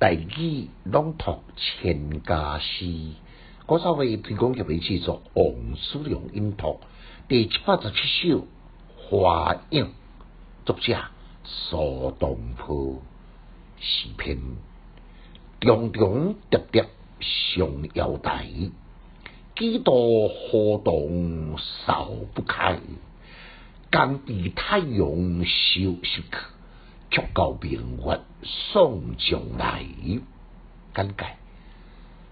大义朗读千家诗，我稍微提供给位制作王叔良音读。第七百十七首《花影》，作者苏东坡，诗篇重重叠叠上腰带，几多河动扫不开，刚被太阳烧蚀去。却告明月送将来，简介。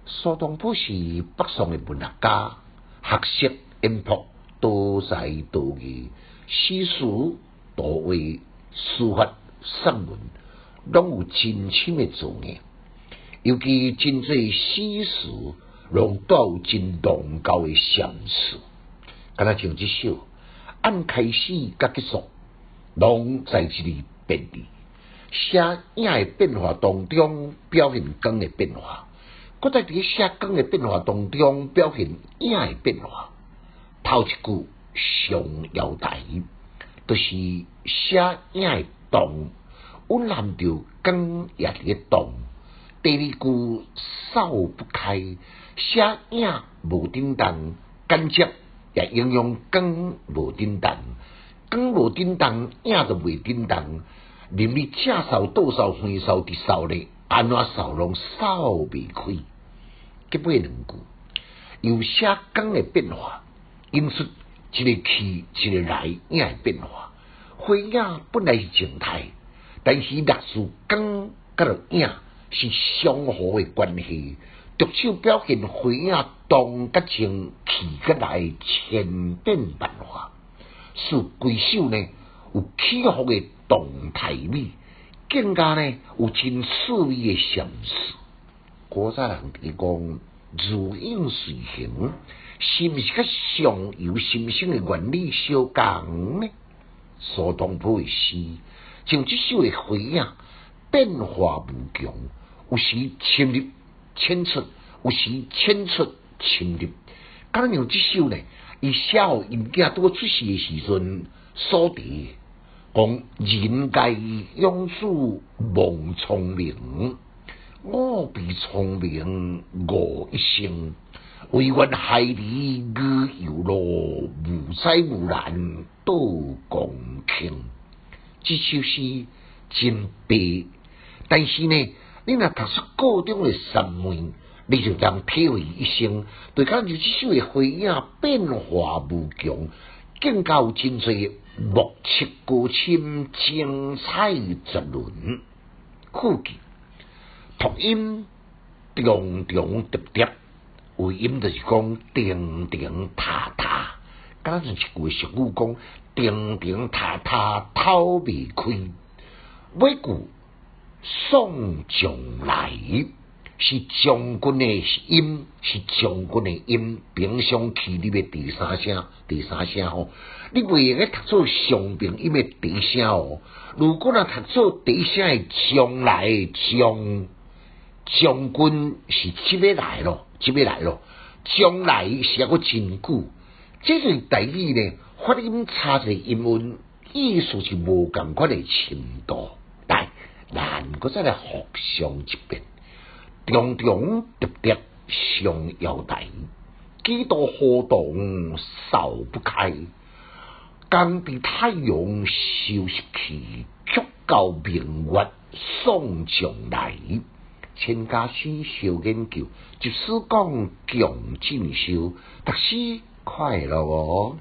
苏东坡是北宋的文学家，学识渊博，多才多艺，诗书多为书法散文，拢有真深的造诣。尤其真侪诗词，拢带有真浓厚的相思。敢若像这首，按开始甲结束，拢在一里。便利写影的变化当中表现光的变化，搁在伫写光的变化当中表现影的变化。头一句上腰带，就是写影诶动，温暖着光也伫咧动。第二句扫不开，写影无叮当，间接也应用光无叮当。光无叮当，影就袂叮当。连你正扫、倒扫、回扫、直扫咧，安怎扫拢扫未开。结尾两句，有写光的变化，因出一个去，一个来，影的变化。花影本来是静态，但是历史光甲着影是相互的关系。独手表现花影动甲静、去甲来，千变万化。是规首呢，有起伏的动态美，更加呢有真趣味的相思。古早人提讲如影随形，是毋是甲上游心性的原理相共呢？苏东坡的诗，像这首的花影，变化无穷，有时深入浅出，有时浅出深入。敢像这首呢？伊写互因囝拄出世诶时阵，所提讲人皆养子望聪明，我比聪明误一生，唯愿孩儿女有路，无灾无难到公卿。这首诗真悲，但是呢，你若读出各种诶三昧。你就当体会一生，对看住这首的花影变化无穷，更加有真侪莫测高深，精彩绝伦。句句读音重重叠叠，尾音就是讲叮叮塔塔，加上一句俗语讲叮叮塔塔透未开，尾句送将来。是将军的音，是将军的音，平常去你的第三声，第三声吼，你袂用个读做上平音的第一声哦。如果若读做第一声的将来将将军是即要来咯，即要来咯，将来写个真久。这个代语呢，发音差个音韵，意思是无共款的程度。但咱搁再来互相一遍。重重叠叠上腰带，几多活动扫不开。刚被太阳休息去，足够明月送将来。千家诗小研究，就是讲强进修，读书快乐哦。